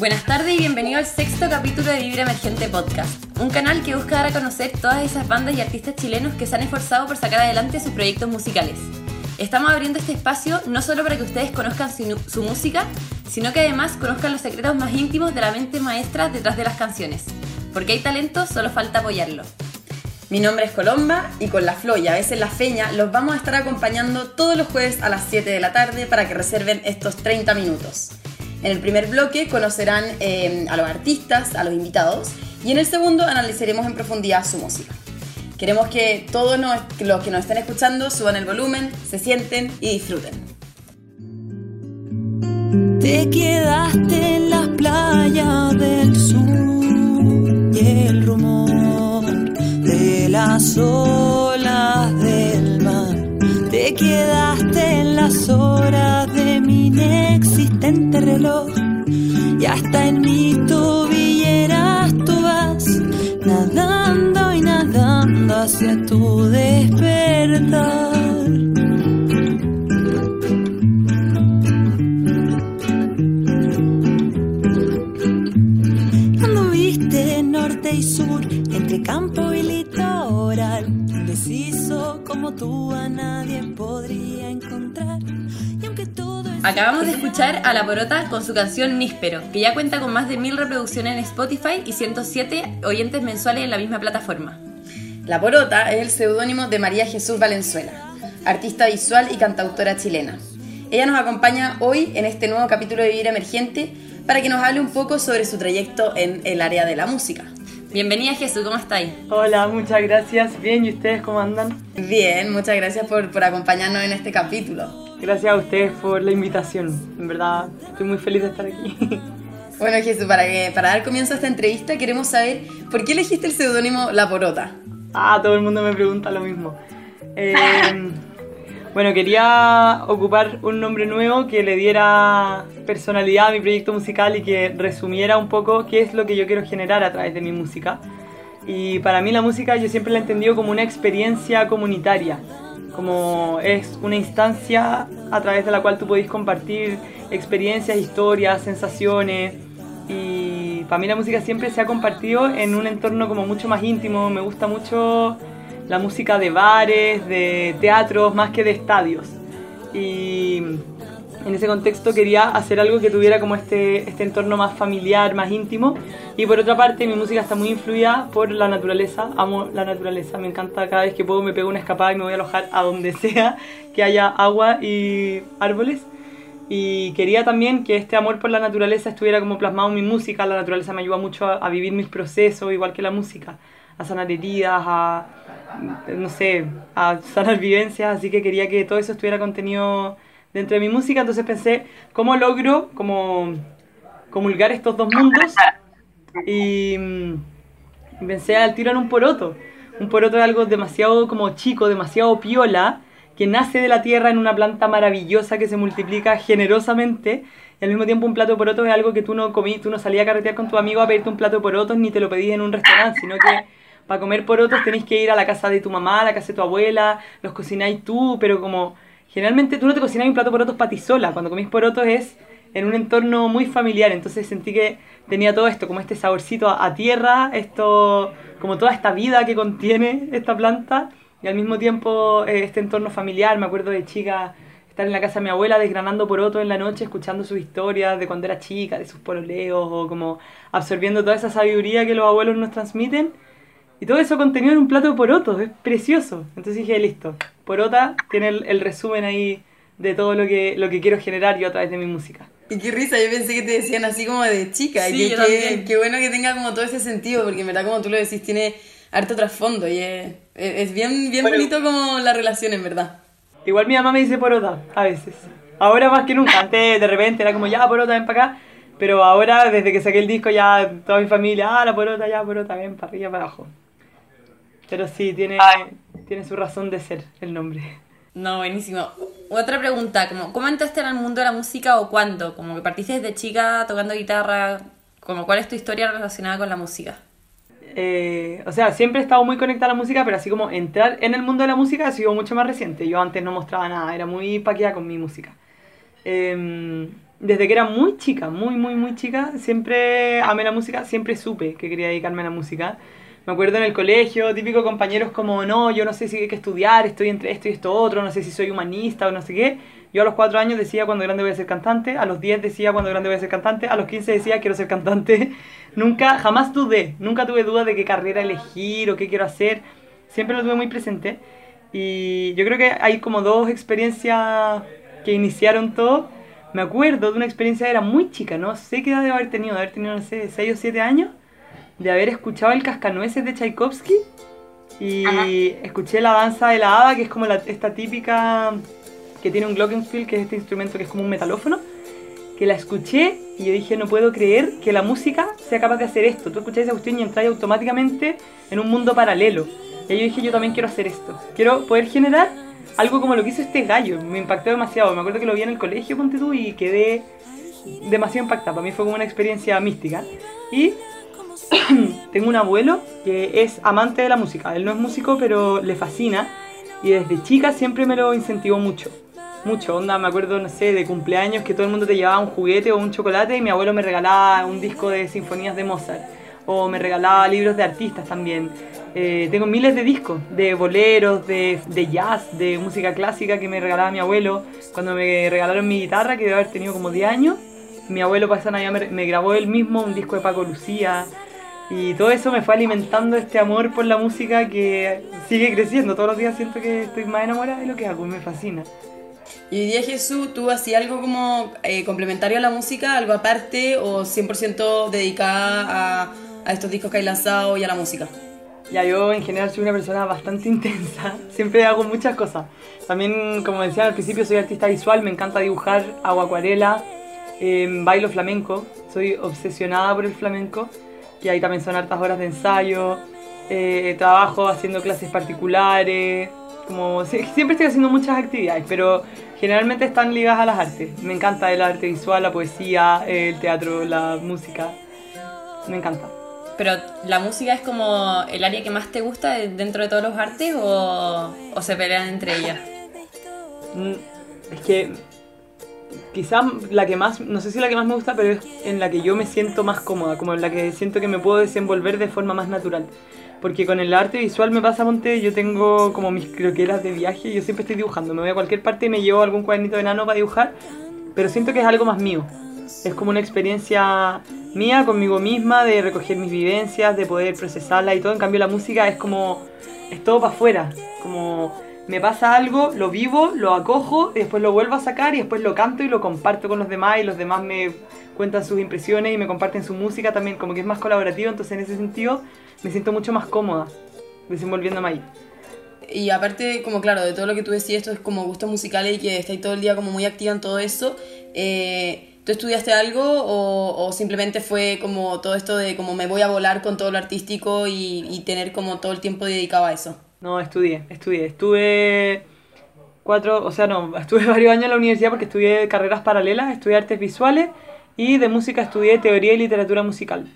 Buenas tardes y bienvenido al sexto capítulo de Vibra Emergente Podcast, un canal que busca dar a conocer todas esas bandas y artistas chilenos que se han esforzado por sacar adelante sus proyectos musicales. Estamos abriendo este espacio no solo para que ustedes conozcan su, su música, sino que además conozcan los secretos más íntimos de la mente maestra detrás de las canciones. Porque hay talento, solo falta apoyarlo. Mi nombre es Colomba y con la Flo y a veces la Feña los vamos a estar acompañando todos los jueves a las 7 de la tarde para que reserven estos 30 minutos. En el primer bloque conocerán eh, a los artistas, a los invitados y en el segundo analizaremos en profundidad su música. Queremos que todos los que nos estén escuchando suban el volumen, se sienten y disfruten. Te quedaste en las playas del sur y el rumor de las olas reloj y hasta en mi tobilleras tú vas nadando y nadando hacia tu despertar. Anduviste norte y sur, entre campo y litoral. Indeciso como tú a nadie podría encontrar. Acabamos de escuchar a La Porota con su canción Níspero, que ya cuenta con más de mil reproducciones en Spotify y 107 oyentes mensuales en la misma plataforma. La Porota es el seudónimo de María Jesús Valenzuela, artista visual y cantautora chilena. Ella nos acompaña hoy en este nuevo capítulo de Vivir Emergente para que nos hable un poco sobre su trayecto en el área de la música. Bienvenida Jesús, ¿cómo estáis? Hola, muchas gracias. Bien, ¿y ustedes cómo andan? Bien, muchas gracias por, por acompañarnos en este capítulo. Gracias a ustedes por la invitación. En verdad, estoy muy feliz de estar aquí. Bueno Jesús, para, que, para dar comienzo a esta entrevista queremos saber por qué elegiste el seudónimo La Porota. Ah, todo el mundo me pregunta lo mismo. Eh, bueno, quería ocupar un nombre nuevo que le diera personalidad a mi proyecto musical y que resumiera un poco qué es lo que yo quiero generar a través de mi música. Y para mí la música yo siempre la he entendido como una experiencia comunitaria, como es una instancia a través de la cual tú podés compartir experiencias, historias, sensaciones. Y para mí la música siempre se ha compartido en un entorno como mucho más íntimo. Me gusta mucho la música de bares, de teatros, más que de estadios. Y en ese contexto quería hacer algo que tuviera como este, este entorno más familiar, más íntimo. Y por otra parte, mi música está muy influida por la naturaleza. Amo la naturaleza, me encanta cada vez que puedo me pego una escapada y me voy a alojar a donde sea que haya agua y árboles. Y quería también que este amor por la naturaleza estuviera como plasmado en mi música. La naturaleza me ayuda mucho a, a vivir mis procesos, igual que la música. A sanar heridas, a, no sé, a sanar vivencias. Así que quería que todo eso estuviera contenido dentro de mi música. Entonces pensé, ¿cómo logro como comulgar estos dos mundos? Y mm, pensé al tiro en un poroto. Un poroto es algo demasiado como chico, demasiado piola, que nace de la tierra en una planta maravillosa que se multiplica generosamente. Y al mismo tiempo un plato de es algo que tú no comí, tú no salías a carretear con tu amigo a pedirte un plato de porotos ni te lo pedís en un restaurante, sino que para comer porotos tenéis que ir a la casa de tu mamá, a la casa de tu abuela, los cocináis tú, pero como generalmente tú no te cocináis un plato de porotos para ti sola, cuando comís porotos es en un entorno muy familiar, entonces sentí que tenía todo esto, como este saborcito a, tierra, esto, como toda esta vida que contiene esta planta, y al mismo tiempo eh, este entorno familiar, me acuerdo de chica estar en la casa de mi abuela desgranando porotos en la noche, escuchando sus historias de cuando era chica, de sus pololeos, o como absorbiendo toda esa sabiduría que los abuelos nos transmiten. Y todo eso contenido en un plato de porotos, es precioso. Entonces dije, listo, porota tiene el, el resumen ahí de todo lo que, lo que quiero generar yo a través de mi música. Y qué risa, yo pensé que te decían así como de chica. Sí, y yo que, también. qué bueno que tenga como todo ese sentido, porque en verdad como tú lo decís, tiene harto trasfondo y es, es- es bien, bien Bueno. bonito como la relación en verdad. Igual mi mamá me dice porota, a veces. Ahora más que nunca, antes de repente era como, ya porota, ven para acá. Pero ahora, desde que saqué el disco, ya toda mi familia, ah, la porota, ya porota, ven para arriba, para abajo. Pero sí, tiene, tiene su razón de ser el nombre. No, buenísimo. Otra pregunta, como, ¿cómo entraste en el mundo de la música o cuándo? Como que partiste desde chica tocando guitarra, como cuál es tu historia relacionada con la música. Eh, o sea, siempre he estado muy conectada a la música, pero así como entrar en el mundo de la música ha sido mucho más reciente. Yo antes no mostraba nada, era muy paqueada con mi música. Eh, desde que era muy chica, muy, muy, muy chica, siempre amé la música, siempre supe que quería dedicarme a la música. Me acuerdo en el colegio, típico compañeros como, no, yo no sé si hay que estudiar, estoy entre esto y esto otro, no sé si soy humanista o no sé qué. Yo a los 4 años decía cuando grande voy a ser cantante, a los 10 decía cuando grande voy a ser cantante, a los 15 decía quiero ser cantante. nunca, jamás dudé, nunca tuve duda de qué carrera elegir o qué quiero hacer. Siempre lo tuve muy presente. Y yo creo que hay como dos experiencias que iniciaron todo. Me acuerdo de una experiencia, era muy chica, no sé qué edad debo haber tenido, de haber tenido, no sé, 6 o 7 años, de haber escuchado el Cascanueces de Tchaikovsky y escuché la danza de la hada, que es como la, esta típica que tiene un glockenspiel, que es este instrumento que es como un metalófono, que la escuché y yo dije, no puedo creer que la música sea capaz de hacer esto. Tú escuchás esa cuestión y entras automáticamente en un mundo paralelo. Y yo dije, yo también quiero hacer esto. Quiero poder generar algo como lo que hizo este gallo. Me impactó demasiado. Me acuerdo que lo vi en el colegio, ponte tú, y quedé demasiado impactado. Para mí fue como una experiencia mística. Y tengo un abuelo que es amante de la música. Él no es músico, pero le fascina. Y desde chica siempre me lo incentivó mucho. Mucho, onda, me acuerdo, no sé, de cumpleaños que todo el mundo te llevaba un juguete o un chocolate y mi abuelo me regalaba un disco de sinfonías de Mozart. O me regalaba libros de artistas también. Eh, tengo miles de discos, de boleros, de, de, jazz, de música clásica que me regalaba mi abuelo. Cuando me regalaron mi guitarra, que debe haber tenido como 10 años, mi abuelo Navidad me, me, grabó él mismo un disco de Paco Lucía. Y todo eso me fue alimentando este amor por la música que sigue creciendo. Todos los días siento que estoy más enamorada de lo que hago, me fascina. Y hoy día Jesús, ¿tú hacías algo como eh, complementario a la música, algo aparte o 100% dedicada a, a estos discos que hay lanzado y a la música? Ya, yo en general soy una persona bastante intensa, siempre hago muchas cosas. También, como decía al principio, soy artista visual, me encanta dibujar, hago acuarela, eh, bailo flamenco, soy obsesionada por el flamenco, y ahí también son hartas horas de ensayo, eh, trabajo haciendo clases particulares, como siempre estoy haciendo muchas actividades, pero generalmente están ligadas a las artes. Me encanta el arte visual, la poesía, el teatro, la música, me encanta. Pero la música es como el área que más te gusta dentro de todos los artes o, o se pelean entre ellas? Es que quizás la que más, no sé si la que más me gusta, pero es en la que yo me siento más cómoda, como en la que siento que me puedo desenvolver de forma más natural. Porque con el arte visual me pasa, Monte, yo tengo como mis croqueras de viaje, yo siempre estoy dibujando, me voy a cualquier parte y me llevo algún cuadernito de nano para dibujar, pero siento que es algo más mío. Es como una experiencia mía conmigo misma, de recoger mis vivencias, de poder procesarla y todo. En cambio la música es como, es todo para afuera, como me pasa algo, lo vivo, lo acojo, después lo vuelvo a sacar y después lo canto y lo comparto con los demás y los demás me cuentan sus impresiones y me comparten su música también, como que es más colaborativo, entonces en ese sentido me siento mucho más cómoda desenvolviéndome ahí. Y aparte, como claro, de todo lo que tú decías, esto es como gustos musicales y que estáis todo el día como muy activa en todo eso, eh, ¿tú estudiaste algo o, simplemente fue como todo esto de como me voy a volar con todo lo artístico y tener como todo el tiempo dedicado a eso? No, estudié, estudié. Estuve cuatro, o sea, no, estuve varios años en la universidad porque estudié carreras paralelas, estudié artes visuales y de música estudié teoría y literatura musical.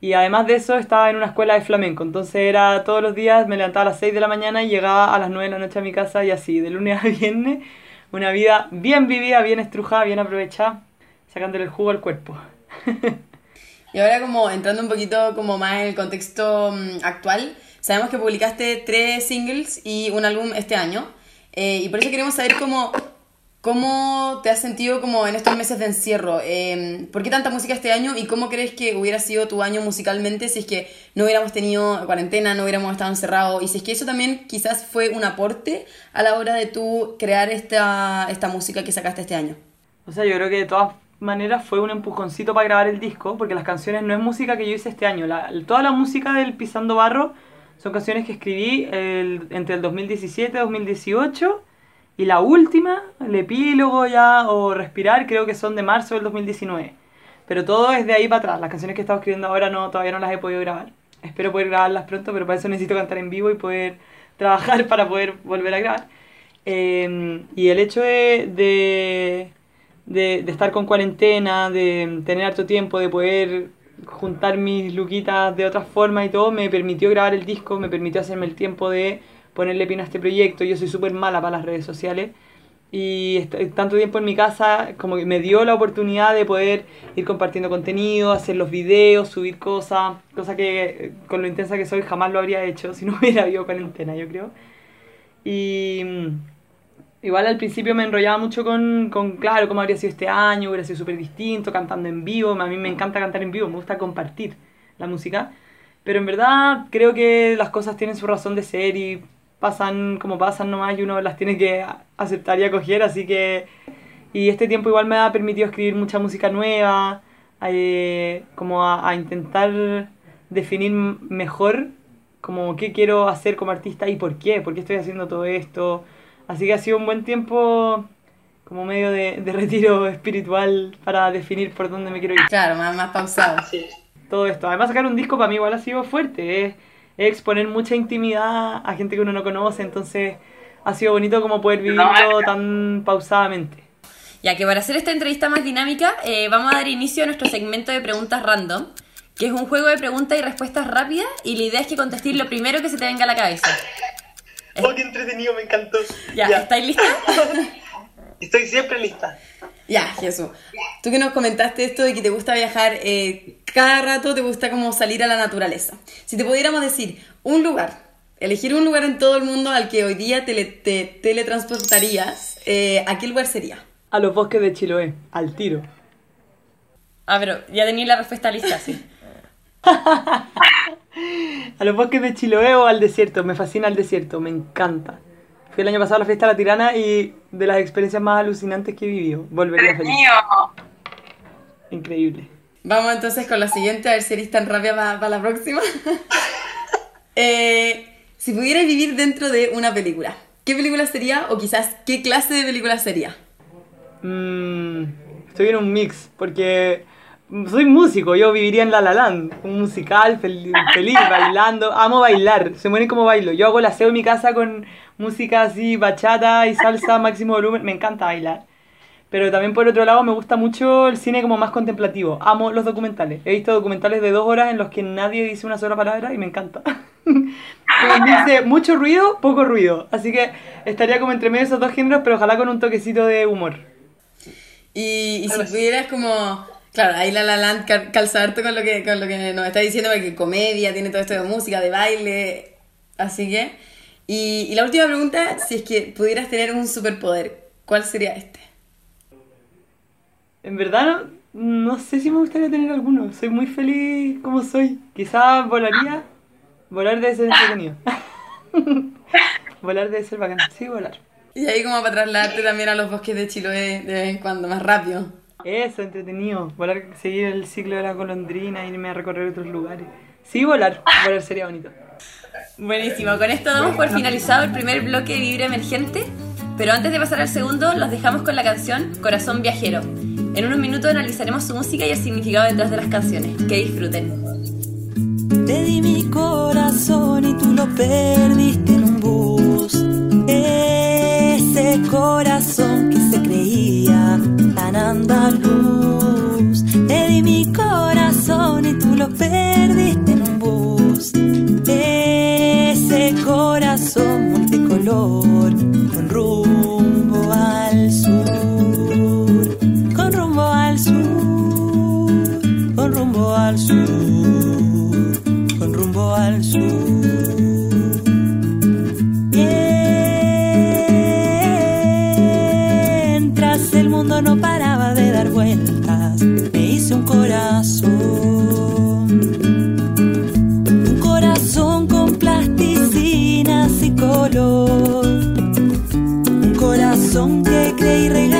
Y además de eso estaba en una escuela de flamenco, entonces era todos los días, me levantaba a las 6 de la mañana y llegaba a las 9 de la noche a mi casa y así, de lunes a viernes, una vida bien vivida, bien estrujada, bien aprovechada, sacándole el jugo al cuerpo. y ahora como entrando un poquito como más en el contexto actual, sabemos que publicaste tres singles y un álbum este año, eh, y por eso queremos saber cómo ¿Cómo te has sentido como en estos meses de encierro? Eh, ¿Por qué tanta música este año y cómo crees que hubiera sido tu año musicalmente si es que no hubiéramos tenido cuarentena, no hubiéramos estado encerrados? Y si es que eso también quizás fue un aporte a la hora de tú crear esta, esta música que sacaste este año. O sea, yo creo que de todas maneras fue un empujoncito para grabar el disco, porque las canciones no es música que yo hice este año. La, toda la música del Pisando Barro son canciones que escribí entre el 2017 y 2018 y la última, el epílogo ya, o respirar, creo que son de marzo del 2019. Pero todo es de ahí para atrás. Las canciones que he escribiendo ahora no, todavía no las he podido grabar. Espero poder grabarlas pronto, pero para eso necesito cantar en vivo y poder trabajar para poder volver a grabar. Eh, y el hecho de, de, de, de, estar con cuarentena, de tener harto tiempo, de poder juntar mis luquitas de otra forma y todo, me permitió grabar el disco, me permitió hacerme el tiempo de ponerle pino a este proyecto. Yo soy súper mala para las redes sociales. y tanto tiempo en mi casa como que me dio la oportunidad de poder ir compartiendo contenido, hacer los videos, subir cosas, cosa que con lo intensa que soy jamás lo habría hecho si no hubiera habido cuarentena, yo creo. Y mm, igual al principio me enrollaba mucho con, con claro, cómo habría sido este año, hubiera sido súper distinto, cantando en vivo, a mí me encanta cantar en vivo, me gusta compartir la música, pero en verdad creo que las cosas tienen su razón de ser y pasan como pasan nomás y uno las tiene que aceptar y acoger, así que... Y este tiempo igual me ha permitido escribir mucha música nueva, eh, como a, a intentar definir mejor como qué quiero hacer como artista y por qué, por qué estoy haciendo todo esto. Así que ha sido un buen tiempo como medio de, de retiro espiritual para definir por dónde me quiero ir. Claro, más, más pausado. Todo esto. Además sacar un disco para mí igual ha sido fuerte. Es, es exponer mucha intimidad a gente que uno no conoce. Entonces ha sido bonito como poder vivirlo tan pausadamente. Ya que para hacer esta entrevista más dinámica, eh, vamos a dar inicio a nuestro segmento de preguntas random, que es un juego de preguntas y respuestas rápidas, y la idea es que contestéis lo primero que se te venga a la cabeza. Oh, qué entretenido, me encantó. Ya, ¿estáis listas? Estoy siempre lista. Ya, Jesús. Tú que nos comentaste esto de que te gusta viajar, eh, cada rato te gusta como salir a la naturaleza. Si te pudiéramos decir un lugar, elegir un lugar en todo el mundo al que hoy día te teletransportarías, eh, ¿a qué lugar sería? A los bosques de Chiloé, al tiro. Ah, pero ya tenéis la respuesta lista, sí. A los bosques de Chiloé o al desierto. Me fascina el desierto, me encanta. Fui el año pasado a la fiesta de la tirana y de las experiencias más alucinantes que he vivido. Volvería feliz. Increíble. Vamos entonces con la siguiente, a ver si eres tan rápida para la próxima. Eh, si pudierais vivir dentro de una película, ¿qué película sería o quizás qué clase de película sería? Mm, estoy en un mix, porque soy músico, yo viviría en La La Land, un musical fel- feliz, bailando, amo bailar, se mueren como bailo. Yo hago el aseo en mi casa con música así, bachata y salsa, máximo volumen, me encanta bailar. Pero también por otro lado me gusta mucho el cine como más contemplativo, amo los documentales. He visto documentales de dos horas en los que nadie dice una sola palabra y me encanta. Como dice, mucho ruido, poco ruido. Así que estaría como entre medio de esos dos géneros, pero ojalá con un toquecito de humor. Y, y si pudieras como... Claro, ahí La La Land cal- calza harto con lo que, con lo que nos está diciendo, porque comedia, tiene todo esto de música, de baile, así que... Y, y la última pregunta, si es que pudieras tener un superpoder, ¿cuál sería este? En verdad no, no sé si me gustaría tener alguno. Soy muy feliz como soy. Quizás volaría. Volar debe ser entretenido. volar debe ser bacán. Sí, volar. Y ahí como para trasladarte también a los bosques de Chiloé de vez en cuando, más rápido. Eso, entretenido. Volar, seguir el ciclo de la golondrina, irme a recorrer otros lugares. Sí, volar. Volar sería bonito. Buenísimo, con esto damos por finalizado el primer bloque de Vibra Emergente, pero antes de pasar al segundo, los dejamos con la canción Corazón Viajero. En unos minutos analizaremos su música y el significado detrás de las canciones. Que disfruten. Te di mi corazón y tú lo perdiste en un bus. Ese corazón que se creía andaluz. Te di mi corazón y tú lo perdiste en un bus. Ese corazón multicolor con rumbo al sur. Con rumbo al sur. Con rumbo al sur mi regalo.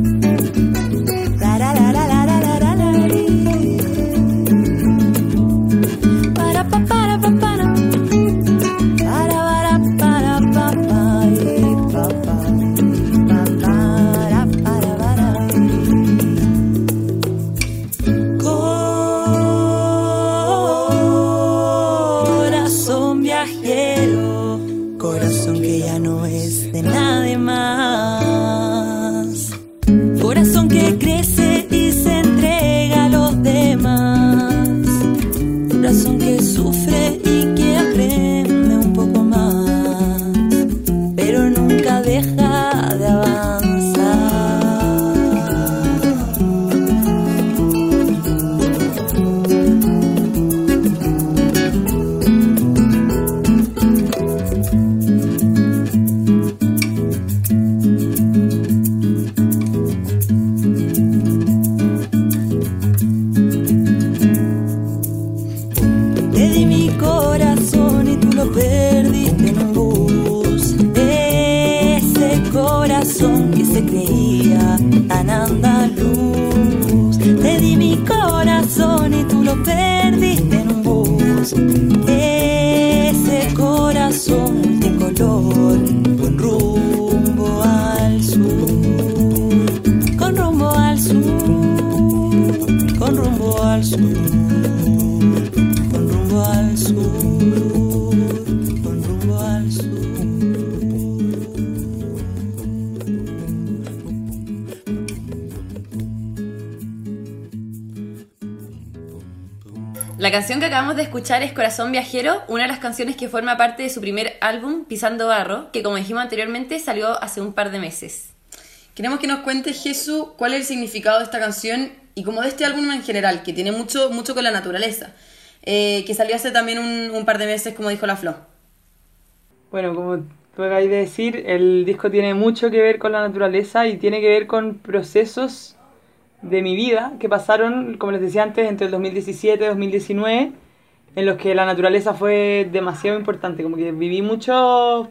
La canción que acabamos de escuchar es Corazón Viajero, una de las canciones que forma parte de su primer álbum, Pisando Barro, que como dijimos anteriormente salió hace un par de meses. Queremos que nos cuentes, Jesús, cuál es el significado de esta canción y como de este álbum en general, que tiene mucho, mucho con la naturaleza, eh, que salió hace también un, un par de meses, como dijo la Flo. Bueno, como tú acabas de decir, el disco tiene mucho que ver con la naturaleza y tiene que ver con procesos de mi vida que pasaron, como les decía antes, entre el 2017 y 2019, en los que la naturaleza fue demasiado importante, como que viví muchos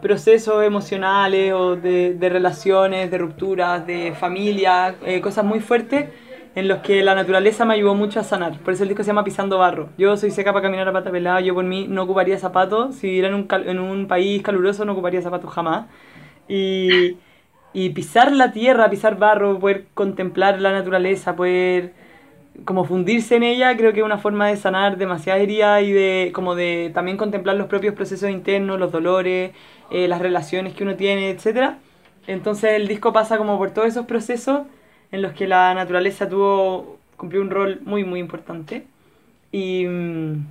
procesos emocionales o de, de relaciones, de rupturas, de familia, eh, cosas muy fuertes en los que la naturaleza me ayudó mucho a sanar. Por eso el disco se llama Pisando Barro. Yo soy seca para caminar a pata pelada, yo por mí no ocuparía zapatos. Si viviera en un, en un país caluroso no ocuparía zapatos jamás. Y, y pisar la tierra, pisar barro, poder contemplar la naturaleza, poder como fundirse en ella, creo que es una forma de sanar demasiadas heridas y de como de también contemplar los propios procesos internos, los dolores, eh, las relaciones que uno tiene, etcétera. Entonces el disco pasa como por todos esos procesos en los que la naturaleza tuvo cumplió un rol muy muy importante. Y mm,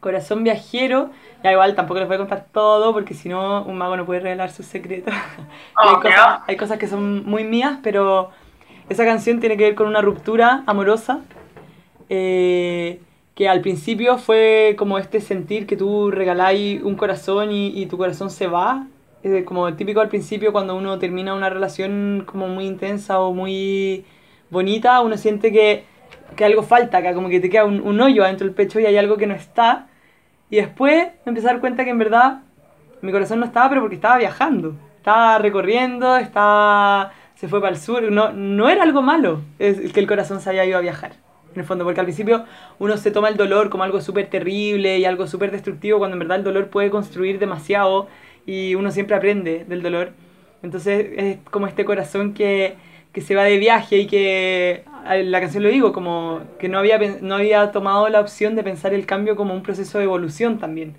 Corazón Viajero, ya igual tampoco les voy a contar todo porque si no un mago no puede revelar sus secretos. Hay, cosas, hay cosas que son muy mías, pero esa canción tiene que ver con una ruptura amorosa eh, que al principio fue como este sentir que tú regaláis un corazón y, y tu corazón se va. Eh, como típico al principio cuando uno termina una relación como muy intensa o muy bonita, uno siente que, que algo falta, que como que te queda un, un hoyo adentro del pecho y hay algo que no está. Y después me empecé a dar cuenta que en verdad mi corazón no estaba, pero porque estaba viajando. Estaba recorriendo, estaba se fue para el sur. No, no era algo malo es que el corazón se haya ido a viajar. En el fondo, porque al principio uno se toma el dolor como algo súper terrible y algo súper destructivo, cuando en verdad el dolor puede construir demasiado y uno siempre aprende del dolor. Entonces es como este corazón que, que se va de viaje y que la canción lo digo, como que no había, no había tomado la opción de pensar el cambio como un proceso de evolución también.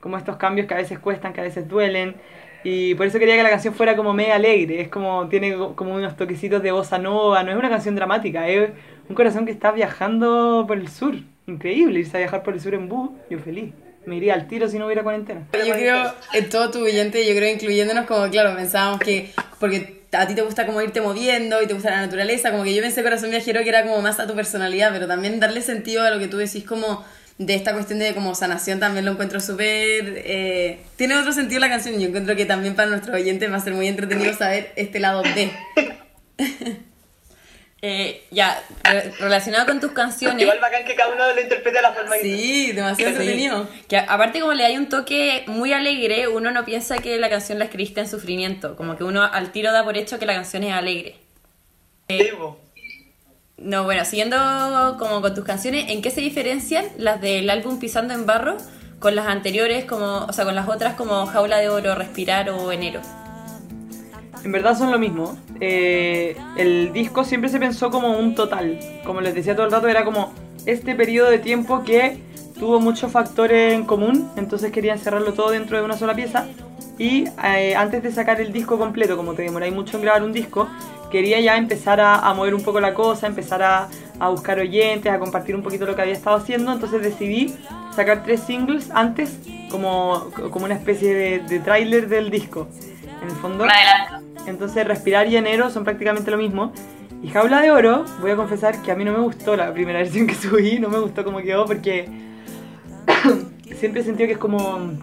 Como estos cambios que a veces cuestan, que a veces duelen. Y por eso quería que la canción fuera como media alegre. Es como, tiene co- como unos toquecitos de bossa nova. No es una canción dramática, es un corazón que está viajando por el sur. Increíble irse a viajar por el sur en bus. Yo feliz. Me iría al tiro si no hubiera cuarentena. Yo creo, en todo tu oyente, yo creo incluyéndonos como, claro, pensábamos que, porque a ti te gusta como irte moviendo y te gusta la naturaleza, como que yo pensé Corazón Viajero que era como más a tu personalidad, pero también darle sentido a lo que tú decís como de esta cuestión de como sanación también lo encuentro súper... eh, tiene otro sentido la canción y yo encuentro que también para nuestros oyentes va a ser muy entretenido saber este lado de... Eh, ya, re- relacionado con tus canciones. Igual bacán que cada uno lo interprete a la forma que Sí, demasiado Sí. entretenido. Que aparte como le hay un toque muy alegre, uno no piensa que la canción la escribiste en sufrimiento, como que uno al tiro da por hecho que la canción es alegre. Po. No, bueno, siguiendo como con tus canciones, ¿en qué se diferencian las del álbum Pisando en Barro con las anteriores, como, o sea, con las otras como Jaula de Oro, Respirar o Enero? En verdad son lo mismo. Eh, el disco siempre se pensó como un total. Como les decía todo el rato, era como este periodo de tiempo que tuvo muchos factores en común, entonces querían cerrarlo todo dentro de una sola pieza. Y eh, antes de sacar el disco completo, como te demoráis mucho en grabar un disco, quería ya empezar a, a mover un poco la cosa, empezar a, a buscar oyentes, a compartir un poquito lo que había estado haciendo. Entonces decidí sacar tres singles antes, como, como una especie de, de tráiler del disco. En el fondo. Un adelanto. Entonces Respirar y Enero son prácticamente lo mismo. Y Jaula de Oro, voy a confesar que a mí no me gustó la primera versión que subí, no me gustó cómo quedó porque siempre he sentido que es como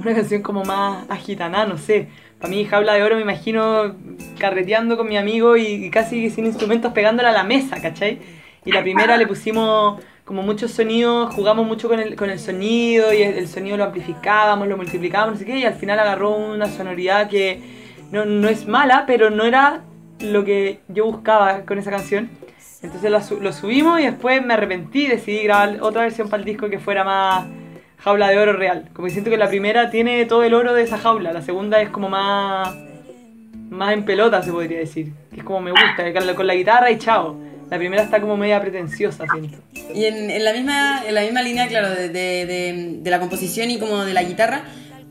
una canción como más agitaná, no sé. Para mí Jaula de Oro me imagino carreteando con mi amigo y casi sin instrumentos pegándola a la mesa, ¿cachai? Y la primera le pusimos como muchos sonidos, jugamos mucho con el, con el sonido y el, el sonido lo amplificábamos, lo multiplicábamos, no sé qué, y al final agarró una sonoridad que no, no es mala, pero no era lo que yo buscaba con esa canción. Entonces lo, su- lo subimos y después me arrepentí y decidí grabar otra versión para el disco que fuera más jaula de oro real. Como siento que la primera tiene todo el oro de esa jaula, la segunda es como más más en pelota se podría decir, que es como me gusta, con la- guitarra y chao. La primera está como media pretenciosa, siento. Y en, en la misma, en la misma línea, claro, de- de- de la composición y como de la guitarra,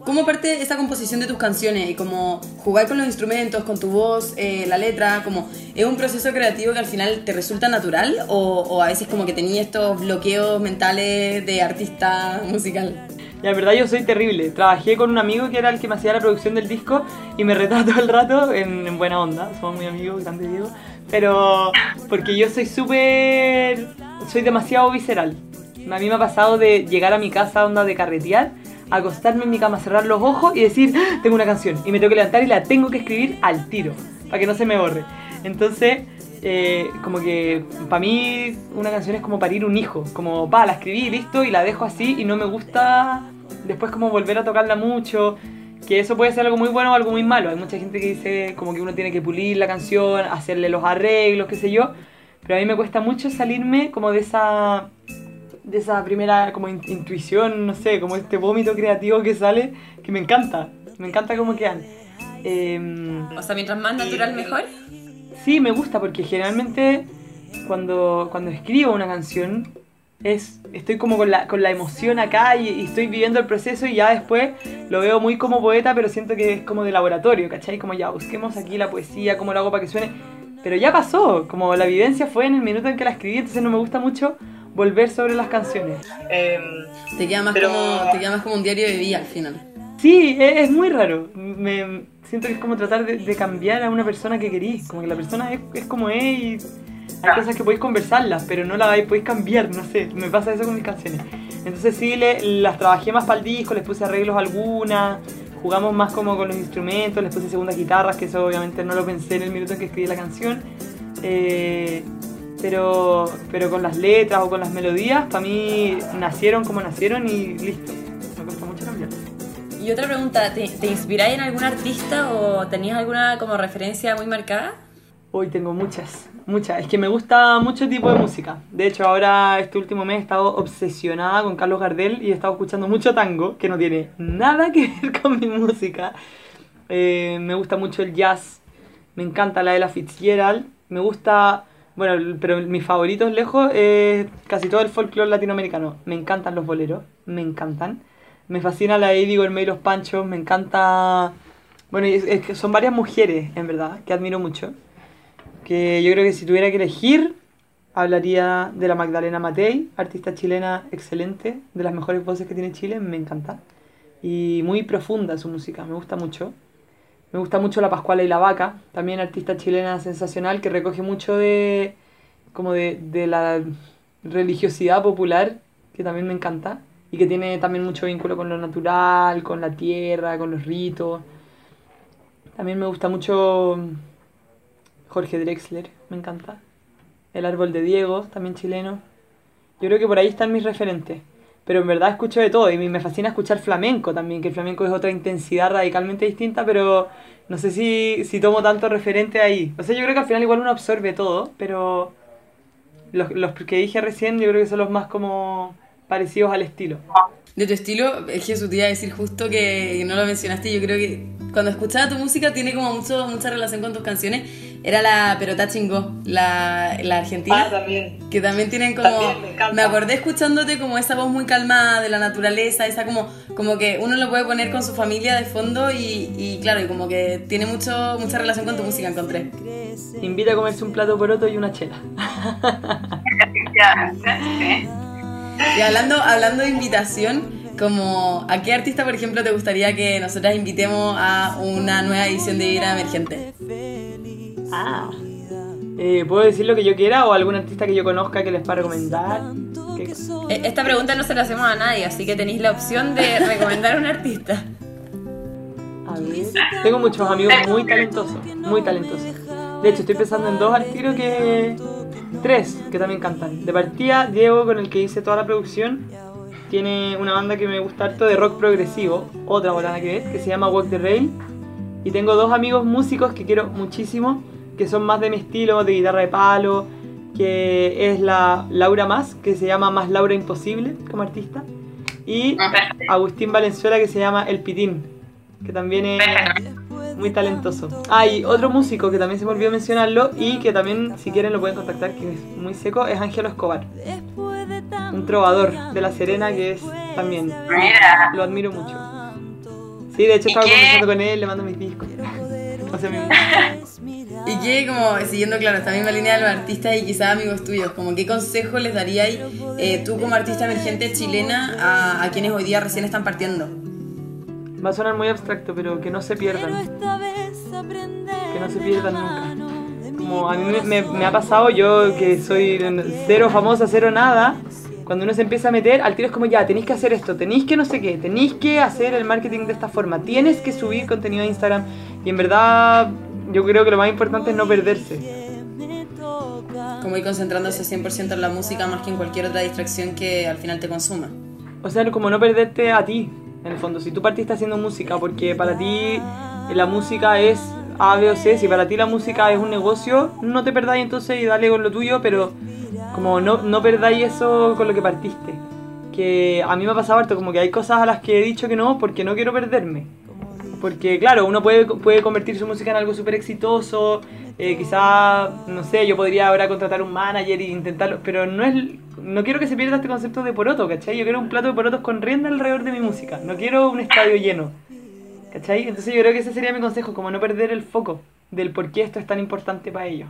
¿cómo parte esa composición de tus canciones? Y como jugar con los instrumentos, con tu voz, eh, la letra, como ¿es un proceso creativo que al final te resulta natural? ¿O, o a veces como que tenías estos bloqueos mentales de artista musical? La verdad yo soy terrible. Trabajé con un amigo que era el que me hacía la producción del disco y me retaba todo el rato en, en buena onda. Somos muy amigos, grande Diego. Pero porque yo soy súper... Soy demasiado visceral. A mí me ha pasado de llegar a mi casa onda de carretear, acostarme en mi cama, cerrar los ojos y decir, "Ah, tengo una canción. Y me tengo que levantar y la tengo que escribir al tiro, para que no se me borre. Entonces, eh, como que para mí una canción es como parir un hijo. Como, pa, la escribí, listo, y la dejo así y no me gusta después como volver a tocarla mucho. Que eso puede ser algo muy bueno o algo muy malo. Hay mucha gente que dice como que uno tiene que pulir la canción, hacerle los arreglos, qué sé yo. Pero a mí me cuesta mucho salirme como de esa de esa primera como in- intuición, no sé, como este vómito creativo que sale, que me encanta. Me encanta cómo quedan. Em, O sea, mientras más natural, mejor. Sí, me gusta porque generalmente cuando, cuando escribo una canción es estoy como con la, con la emoción acá y, y estoy viviendo el proceso y ya después lo veo muy como poeta, pero siento que es como de laboratorio, ¿cachai? Como ya busquemos aquí la poesía, cómo lo hago para que suene. Pero ya pasó, como la vivencia fue en el minuto en que la escribí, entonces no me gusta mucho volver sobre las canciones. Em, Te queda más, Pero- como, te queda más como un diario de vida al final. Sí, es, es muy raro. Me, siento que es como tratar de, de cambiar a una persona que querís. Como que la persona es, es como es y hay cosas que podéis conversarlas, pero no las podéis cambiar, no sé. Me pasa eso con mis canciones. Entonces sí, le- las trabajé más para el disco, les puse arreglos algunas, jugamos más como con los instrumentos, les puse segundas guitarras, que eso obviamente no lo pensé en el minuto en que escribí la canción. Eh, pero, pero con las letras o con las melodías, para mí nacieron como nacieron y listo. Me cuesta mucho cambiar. Y otra pregunta, ¿te, te inspiráis en algún artista o tenías alguna como referencia muy marcada? Hoy tengo muchas, muchas. Es que me gusta mucho tipo de música. De hecho, ahora este último mes he estado obsesionada con Carlos Gardel y he estado escuchando mucho tango, que no tiene nada que ver con mi música. Eh, me gusta mucho el jazz, me encanta la de la Fitzgerald, me gusta, bueno, pero mis favoritos lejos es casi todo el folclore latinoamericano. Me encantan los boleros, me encantan. Me fascina la Eddie Gourmet y los Panchos, me encanta... Bueno, es que son varias mujeres, en verdad, que admiro mucho que yo creo que si tuviera que elegir, hablaría de la Magdalena Matei, artista chilena excelente, de las mejores voces que tiene Chile, me encanta. Y muy profunda su música, me gusta mucho. Me gusta mucho La Pascuala y la Vaca, también artista chilena sensacional que recoge mucho de como de, de la religiosidad popular, que también me encanta, y que tiene también mucho vínculo con lo natural, con la tierra, con los ritos. También me gusta mucho Jorge Drexler, me encanta. El árbol de Diego, también chileno. Yo creo que por ahí están mis referentes. Pero en verdad escucho de todo y me fascina escuchar flamenco también, que el flamenco es otra intensidad radicalmente distinta, pero no sé si, si tomo tanto referente ahí. O sea, yo creo que al final igual uno absorbe todo, pero los, los que dije recién yo creo que son los más como parecidos al estilo. De tu estilo, es te iba a decir justo que no lo mencionaste, yo creo que cuando escuchaba tu música tiene como mucho, mucha relación con tus canciones, era la Perota Chingó, la, la argentina. Ah, también. Que también tienen como. También, me acordé escuchándote como esa voz muy calmada de la naturaleza, esa como, como que uno lo puede poner con su familia de fondo y, y claro, y como que tiene mucho, mucha relación con tu música, encontré. Invita a comerse un plato poroto y una chela. Ya, sí. Y hablando, hablando de invitación, como ¿a qué artista, por ejemplo, te gustaría que nosotras invitemos a una nueva edición de Vibra Emergente? Ah. Eh, ¿Puedo decir lo que yo quiera o algún artista que yo conozca que les pueda recomendar? ¿Qué- Eh, Esta pregunta no se la hacemos a nadie, así que tenéis la opción de recomendar a un artista. A ver. Tengo muchos amigos muy talentosos, muy talentosos. De hecho, estoy pensando en dos al tiro que. Tres que también cantan. De partida, Diego, con el que hice toda la producción, tiene una banda que me gusta harto de rock progresivo, otra botana que es, que se llama Walk the Rail. Y tengo dos amigos músicos que quiero muchísimo, que son más de mi estilo, de guitarra de palo, que es la Laura Más, que se llama Más Laura Imposible como artista. Y. Agustín Valenzuela que se llama El Pitín, que también es muy talentoso. Ah, y otro músico que también se me olvidó mencionarlo y que también, si quieren, lo pueden contactar, que es muy seco, es Ángelo Escobar. Un trovador de La Serena que es también. Lo admiro mucho. Sí, de hecho ¿Y estaba conversando con él, le mando mis discos. O sea, mi- Y que, como siguiendo, claro, esta misma línea de los artistas y quizás amigos tuyos, como qué consejo les daríais eh, tú como artista emergente chilena a, a quienes hoy día recién están partiendo? Va a sonar muy abstracto, pero que no se pierdan. Que no se pierdan nunca. Como a mí me, me- me ha pasado, yo que soy cero famosa, cero nada, cuando uno se empieza a meter, al tiro es como ya, tenéis que hacer esto, tenéis que no sé qué, tenéis que hacer el marketing de esta forma, tienes que subir contenido a Instagram. Y en verdad, yo creo que lo más importante es no perderse. Como ir concentrándose 100% en la música más que en cualquier otra distracción que al final te consuma. O sea, como no perderte a ti, en el fondo. Si tú partiste haciendo música, porque para ti la música es A, B o C, si para ti la música es un negocio, no te perdáis entonces y dale con lo tuyo, pero como no, no perdáis eso con lo que partiste. Que a mí me ha pasado harto, como que hay cosas a las que he dicho que no porque no quiero perderme. Porque claro, uno puede, puede convertir su música en algo súper exitoso, eh, quizá, no sé, yo podría ahora contratar un manager e intentarlo, pero no es no quiero que se pierda este concepto de poroto, ¿cachai? Yo quiero un plato de porotos con rienda alrededor de mi música, no quiero un estadio lleno, ¿cachai? Entonces yo creo que ese sería mi consejo, como no perder el foco del por qué esto es tan importante para ellos.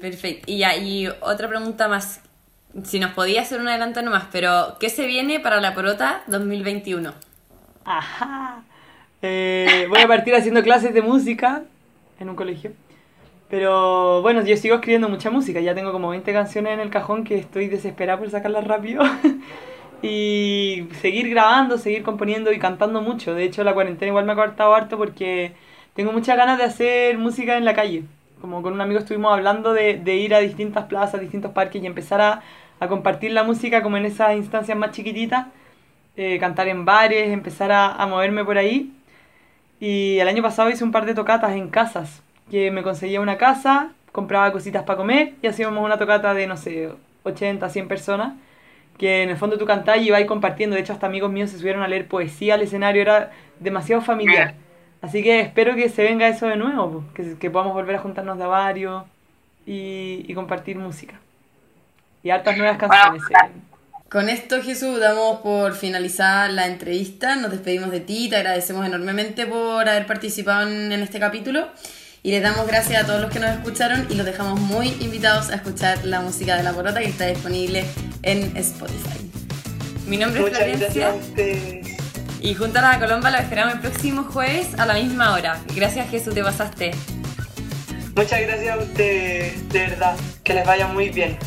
Perfecto. Y ya, y otra pregunta más. Si nos podía hacer un adelanto nomás, pero ¿qué se viene para la Porota 2021? Ajá. Eh, voy a partir haciendo clases de música en un colegio. Pero bueno, yo sigo escribiendo mucha música. Ya tengo como 20 canciones en el cajón que estoy desesperada por sacarlas rápido. y seguir grabando, seguir componiendo y cantando mucho. De hecho, la cuarentena igual me ha cortado harto porque tengo muchas ganas de hacer música en la calle. Como con un amigo estuvimos hablando de, de ir a distintas plazas, distintos parques y empezar a, a compartir la música como en esas instancias más chiquititas. eh, cantar en bares, empezar a, a moverme por ahí. Y el año pasado hice un par de tocatas en casas, que me conseguía una casa, compraba cositas para comer y hacíamos una tocata de, no sé, 80, 100 personas, que en el fondo tú cantás y ibas compartiendo. De hecho, hasta amigos míos se subieron a leer poesía al escenario, era demasiado familiar. Así que espero que se venga eso de nuevo, que, que podamos volver a juntarnos de a varios y, y compartir música. Y hartas nuevas canciones. vienen. Con esto, Jesús, damos por finalizada la entrevista. Nos despedimos de ti, te agradecemos enormemente por haber participado en, en este capítulo. Y les damos gracias a todos los que nos escucharon y los dejamos muy invitados a escuchar la música de La Porota que está disponible en Spotify. Mi nombre es Muchas gracias Florencia y junto a la Colomba la esperamos el próximo jueves a la misma hora. Gracias Jesús, te pasaste. Muchas gracias a ustedes, de verdad. Que les vaya muy bien.